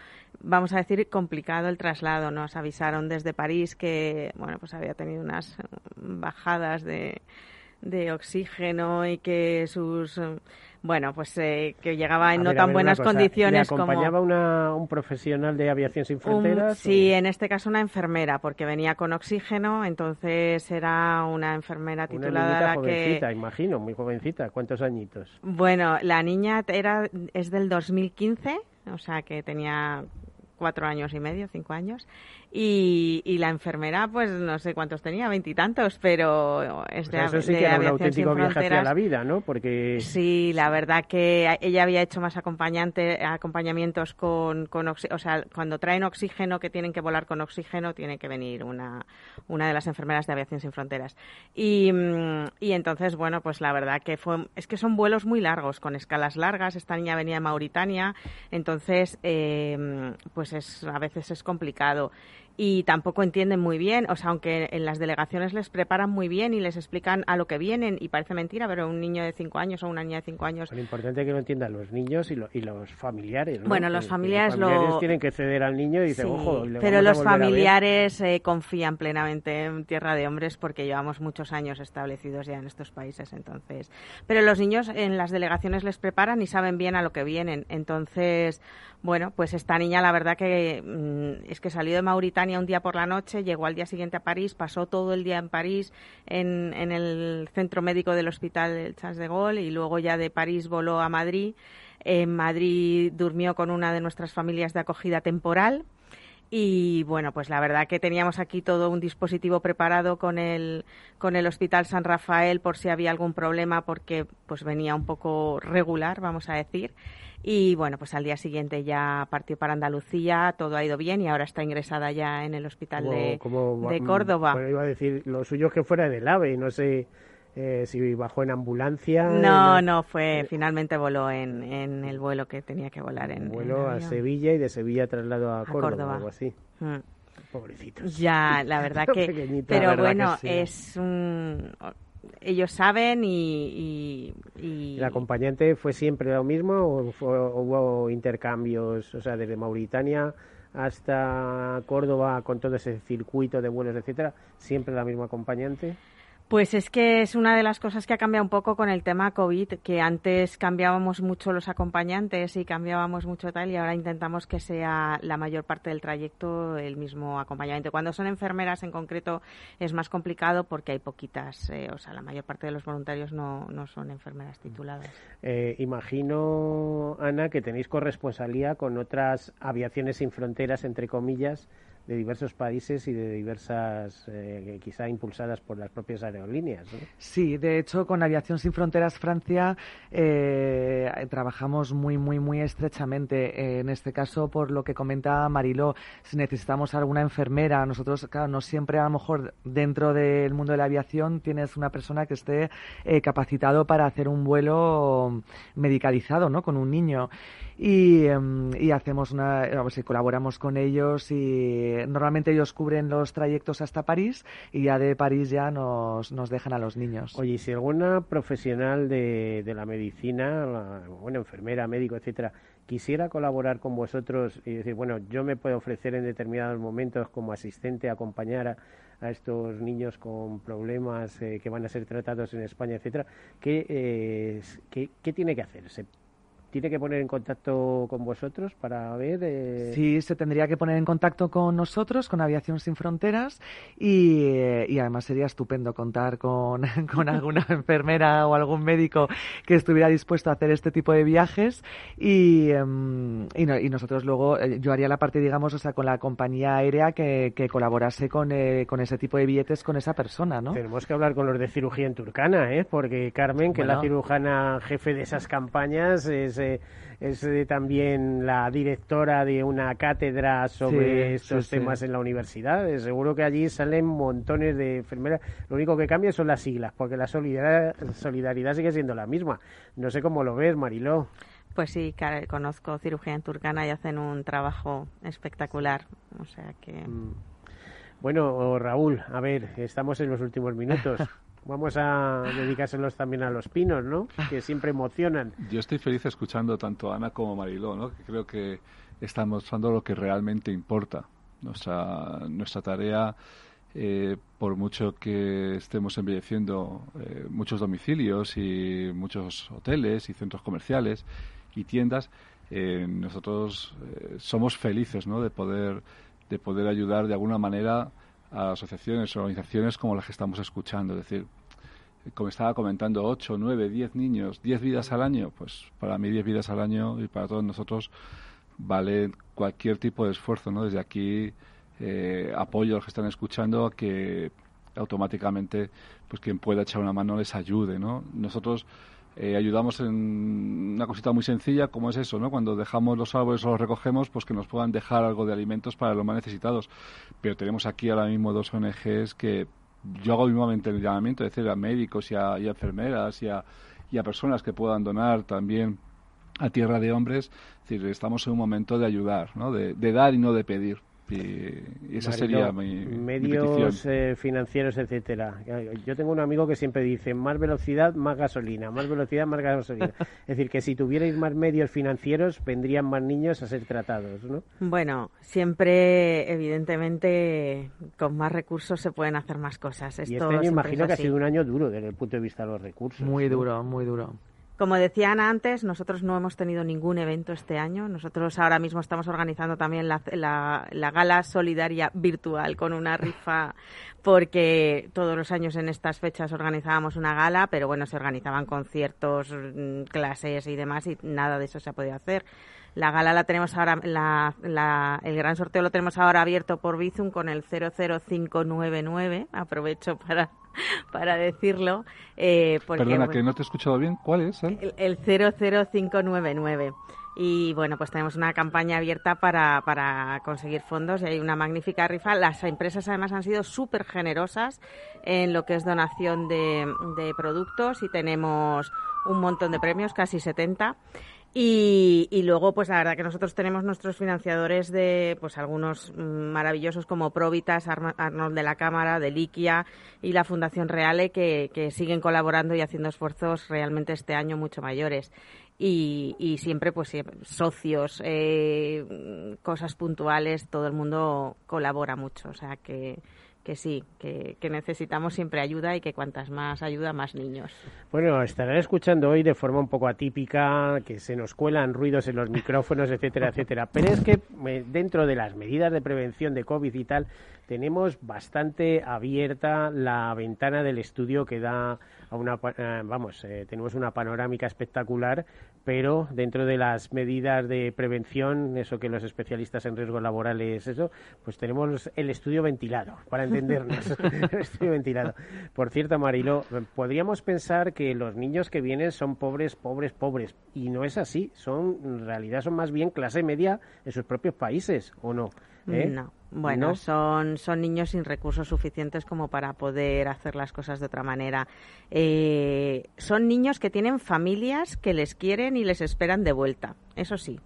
vamos a decir, complicado el traslado. Nos avisaron desde París que, bueno, pues había tenido unas bajadas de, de oxígeno y que sus bueno, pues eh, que llegaba en no tan buenas condiciones ¿Le acompañaba una, un profesional de Aviación Sin Fronteras? sí, en este caso una enfermera, porque venía con oxígeno, entonces era una enfermera titulada una jovencita, imagino, muy jovencita. ¿Cuántos añitos? Bueno, la niña era es del 2015, o sea que tenía cuatro años y medio, cinco años. Y, y la enfermera, pues no sé cuántos tenía, veintitantos, pero es de, eso sí que era un auténtico viaje hacia la vida, ¿no? Porque sí, la verdad que ella había hecho más acompañante, acompañamientos con, con o sea, cuando traen oxígeno que tienen que volar con oxígeno, tiene que venir una, una de las enfermeras de Aviación Sin Fronteras. Y, y entonces, bueno, pues la verdad que fue, es que son vuelos muy largos, con escalas largas. Esta niña venía de Mauritania, entonces, eh, pues es, a veces es complicado y tampoco entienden muy bien, o sea, aunque en las delegaciones les preparan muy bien y les explican a lo que vienen, y parece mentira, pero un niño de cinco años o una niña de cinco años... Lo importante es que lo entiendan los niños y, y los familiares, ¿no? Bueno, los familiares, los familiares tienen que ceder al niño y dicen, ojo... pero los familiares eh, confían plenamente en Tierra de Hombres porque llevamos muchos años establecidos ya en estos países, entonces... Pero los niños en las delegaciones les preparan y saben bien a lo que vienen, entonces... Bueno, pues esta niña la verdad que mm, es que salió de Mauritania un día por la noche, llegó al día siguiente a París, pasó todo el día en París en, en el centro médico del hospital Charles de Gaulle y luego ya de París voló a Madrid. En Madrid durmió con una de nuestras familias de acogida temporal. Y bueno, pues la verdad que teníamos aquí todo un dispositivo preparado con el, con el Hospital San Rafael por si había algún problema porque pues venía un poco regular, vamos a decir. Y bueno, pues al día siguiente ya partió para Andalucía, todo ha ido bien y ahora está ingresada ya en el hospital de, de, Córdoba. Bueno, iba a decir, lo suyo es que fuera del AVE, no sé eh, si bajó en ambulancia. No, no, fue, eh, finalmente voló en, en, el vuelo que tenía que volar en. Vuelo a Sevilla y de Sevilla trasladó a, Córdoba, algo así. Mm. Pobrecitos. Ya, la verdad que. pero bueno, es un ellos saben y, y, ¿El acompañante fue siempre lo mismo o, hubo intercambios, o sea, desde Mauritania hasta Córdoba con todo ese circuito de vuelos, etcétera, siempre la misma acompañante? Pues es que es una de las cosas que ha cambiado un poco con el tema COVID, que antes cambiábamos mucho los acompañantes y cambiábamos mucho tal, y ahora intentamos que sea la mayor parte del trayecto el mismo acompañamiento. Cuando son enfermeras en concreto es más complicado porque hay poquitas, eh, o sea, la mayor parte de los voluntarios no, no son enfermeras tituladas. Eh, imagino, Ana, que tenéis corresponsalía con otras aviaciones sin fronteras, entre comillas, de diversos países y de diversas, eh, quizá impulsadas por las propias aerolíneas. Sí, de hecho, con Aviación Sin Fronteras Francia eh, trabajamos muy, muy, muy estrechamente. en este caso, por lo que comenta Mariló, si necesitamos alguna enfermera, nosotros, claro, no siempre a lo mejor dentro del mundo de la aviación tienes una persona que esté eh, capacitado para hacer un vuelo medicalizado, ¿no? Con un niño y, em, y hacemos una, vamos, colaboramos con ellos y normalmente ellos cubren los trayectos hasta París y ya de París ya nos, nos dejan a los niños. Oye, si alguna profesional de, de la medicina, la, bueno, enfermera, médico, etcétera, quisiera colaborar con vosotros y decir, bueno, yo me puedo ofrecer en determinados momentos como asistente, acompañar a, a estos niños con problemas eh, que van a ser tratados en España, etcétera, ¿qué, eh, ¿qué, ¿qué, tiene que hacer? ¿Se tiene que poner en contacto con vosotros para ver. Eh... Sí, se tendría que poner en contacto con nosotros, con Aviación Sin Fronteras, y, eh, y además sería estupendo contar con, con alguna enfermera o algún médico que estuviera dispuesto a hacer este tipo de viajes. Y, um, y, no, y, nosotros luego, eh, yo haría la parte, digamos, o sea, con la compañía aérea que, que colaborase con, eh, con ese tipo de billetes con esa persona, ¿no? Tenemos que hablar con los de cirugía en Turcana, ¿eh? Porque Carmen, que bueno. es la cirujana jefe de esas campañas, es es también la directora de una cátedra sobre sí, estos sí, temas sí. en la universidad. Seguro que allí salen montones de enfermeras. Lo único que cambia son las siglas, porque la solidaridad, solidaridad sigue siendo la misma. No sé cómo lo ves, Mariló. Pues sí, conozco cirugía en Turcana y hacen un trabajo espectacular. O sea que. Mm. Bueno, Raúl, a ver, estamos en los últimos minutos. Vamos a dedicárselos también a los pinos, ¿no? Que siempre emocionan. Yo estoy feliz escuchando tanto a Ana como a Mariló, ¿no? Que creo que están mostrando lo que realmente importa. Nuestra, nuestra tarea, eh, por mucho que estemos embelleciendo eh, muchos domicilios y muchos hoteles y centros comerciales y tiendas, eh, nosotros somos felices, ¿no? De poder, de poder ayudar de alguna manera a asociaciones o organizaciones como las que estamos escuchando. Es decir, como estaba comentando, 8, 9, 10 niños, 10 vidas al año, pues para mí 10 vidas al año y para todos nosotros vale cualquier tipo de esfuerzo. ¿no? Desde aquí eh, apoyo a los que están escuchando a que automáticamente pues quien pueda echar una mano les ayude. ¿no? Nosotros eh, ayudamos en una cosita muy sencilla como es eso, ¿no? Cuando dejamos los árboles o los recogemos, pues que nos puedan dejar algo de alimentos para los más necesitados. Pero tenemos aquí ahora mismo dos ONGs que yo hago mismamente el llamamiento, es decir, a médicos y a, enfermeras y a, personas que puedan donar también a tierra de hombres. Es decir, estamos en un momento de ayudar, ¿no? De dar y no de pedir. Y, y esa Mario, sería mi, medios mi eh, financieros, etcétera. Yo tengo un amigo que siempre dice más velocidad, más gasolina, más velocidad, más gasolina. es decir, que si tuvierais más medios financieros, vendrían más niños a ser tratados, ¿no? Bueno, siempre, evidentemente, con más recursos se pueden hacer más cosas. Esto y este año imagino que ha sido un año duro desde el punto de vista de los recursos. Muy ¿no? duro, muy duro. Como decía Ana antes, nosotros no hemos tenido ningún evento este año. Nosotros ahora mismo estamos organizando también la, la, la, gala solidaria virtual con una rifa, porque todos los años en estas fechas organizábamos una gala, pero bueno, se organizaban conciertos, clases y demás, y nada de eso se ha podido hacer. La gala la tenemos ahora, la, la, el gran sorteo lo tenemos ahora abierto por Bizum con el 00599. Aprovecho para para decirlo. Eh, porque, Perdona, bueno, que no te he escuchado bien. ¿Cuál es? El, el 00599. Y bueno, pues tenemos una campaña abierta para, para conseguir fondos y hay una magnífica rifa. Las empresas además han sido súper generosas en lo que es donación de, de productos y tenemos un montón de premios, casi 70. Y, y, luego, pues la verdad que nosotros tenemos nuestros financiadores de, pues algunos maravillosos como Provitas, Arnold de la Cámara, de Liquia y la Fundación Reale que, que siguen colaborando y haciendo esfuerzos realmente este año mucho mayores. Y, y siempre, pues socios, eh, cosas puntuales, todo el mundo colabora mucho. O sea que, que sí, que, necesitamos siempre ayuda y que cuantas más ayuda, más niños. Bueno, estarán escuchando hoy de forma un poco atípica, que se nos cuelan ruidos en los micrófonos, etcétera, etcétera. Pero es que dentro de las medidas de prevención de COVID y tal, tenemos bastante abierta la ventana del estudio que da a una, eh, vamos, eh, tenemos una panorámica espectacular, pero dentro de las medidas de prevención, eso que los especialistas en riesgos laborales, eso, pues tenemos el estudio ventilado, para entendernos, el estudio ventilado. Por cierto, Marilo, podríamos pensar que los niños que vienen son pobres, pobres, pobres, y no es así, son, en realidad son más bien clase media en sus propios países, ¿o no? ¿Eh? No. Bueno, son, son niños sin recursos suficientes como para poder hacer las cosas de otra manera. Eh, son niños que tienen familias que les quieren y les esperan de vuelta, eso sí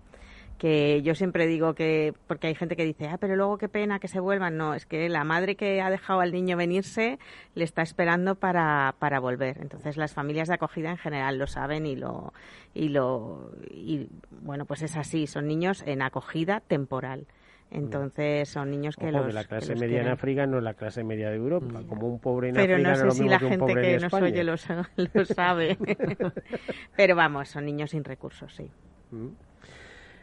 que yo siempre digo que, porque hay gente que dice, ah, pero luego qué pena que se vuelvan. No, es que la madre que ha dejado al niño venirse le está esperando para, para volver. Entonces las familias de acogida en general lo saben y lo, y lo, y bueno, pues es así, son niños en acogida temporal. Entonces son niños que los la clase media en África no es la clase media de Europa, como un pobre en Pero África no sé es lo si la gente que nos oye lo sabe. Pero vamos, son niños sin recursos, sí. Mm.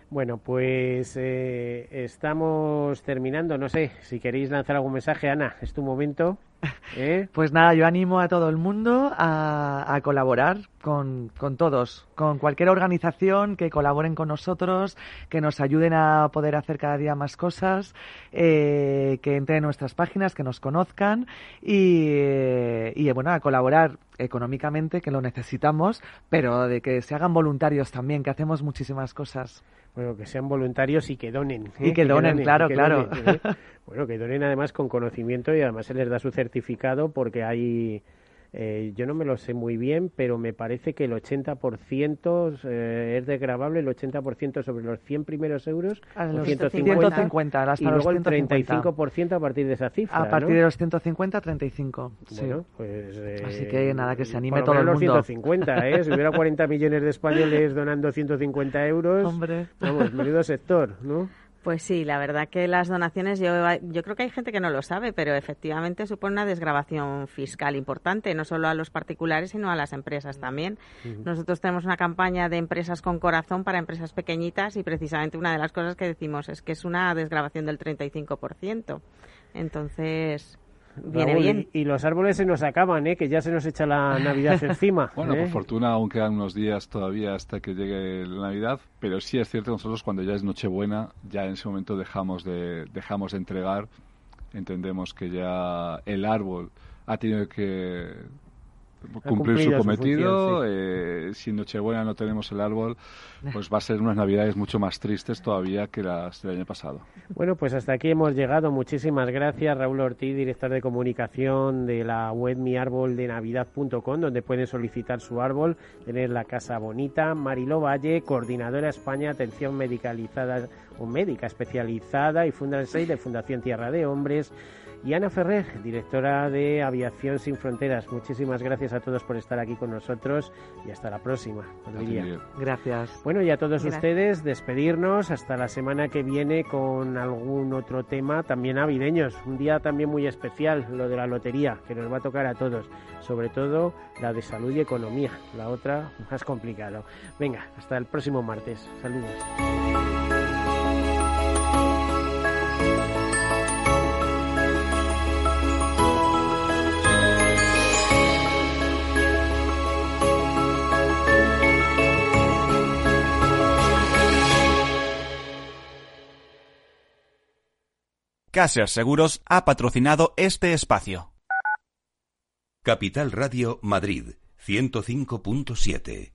Bueno, pues eh, estamos terminando. No sé si queréis lanzar algún mensaje, Ana. Es tu momento. ¿eh? Pues nada, yo animo a todo el mundo a, colaborar con, con todos, con cualquier organización que colaboren con nosotros, que nos ayuden a poder hacer cada día más cosas, eh, que entren en nuestras páginas, que nos conozcan y, eh, y, bueno, a colaborar económicamente, que lo necesitamos, pero de que se hagan voluntarios también, que hacemos muchísimas cosas. Bueno, que sean voluntarios y que donen. ¿eh? Y que donen, claro, que claro. donen, ¿eh? Bueno, que donen además con conocimiento y además se les da su certificado porque hay... eh, yo no me lo sé muy bien, pero me parece que el 80% eh, es desgravable, el 80% sobre los 100 primeros euros, A los 150, 150, hasta y los luego el 150. 35% a partir de esa cifra. A partir ¿no? de los 150, 35. sí. Bueno, pues, eh, Así que nada, que se anime todo el mundo. los 150, ¿eh? Si hubiera 40 millones de españoles donando 150 euros, Hombre. vamos, menudo sector, ¿no? Pues sí, la verdad que las donaciones, yo, yo creo que hay gente que no lo sabe, pero efectivamente supone una desgrabación fiscal importante, no solo a los particulares, sino a las empresas también. Nosotros tenemos una campaña de empresas con corazón para empresas pequeñitas y precisamente una de las cosas que decimos es que es una desgrabación del 35%. Entonces, viene Raúl, bien. Y, y los árboles se nos acaban, ¿eh? Que ya se nos echa la Navidad encima. Bueno, ¿eh? por fortuna aún quedan unos días todavía hasta que llegue la Navidad, pero sí es cierto que nosotros cuando ya es Nochebuena, ya en ese momento dejamos de, dejamos de entregar, entendemos que ya el árbol ha tenido que cumplir su cumplido su cometido, función, eh, si en Nochebuena no tenemos el árbol, pues va a ser unas Navidades mucho más tristes todavía que las del año pasado. Bueno, pues hasta aquí hemos llegado. Muchísimas gracias, Raúl Ortiz, director de comunicación de la web miarboldenavidad.com, donde pueden solicitar su árbol, tener la casa bonita. Mariló Valle, coordinadora España, atención medicalizada o médica especializada y fundadora de Fundación Tierra de Hombres. Y Ana Ferrer, directora de Aviación Sin Fronteras. Muchísimas gracias a todos por estar aquí con nosotros y hasta la próxima. diría. Gracias. Bueno, y a todos Gracias. ustedes, despedirnos hasta la semana que viene con algún otro tema también navideños. Un día también muy especial, lo de la lotería, que nos va a tocar a todos. Sobre todo la de salud y economía, la otra más complicado. Venga, hasta el próximo martes. Saludos. Caser Seguros ha patrocinado este espacio. Capital Radio Madrid 105.7.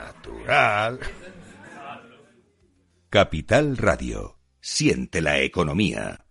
Natural. Capital Radio. Siente la economía.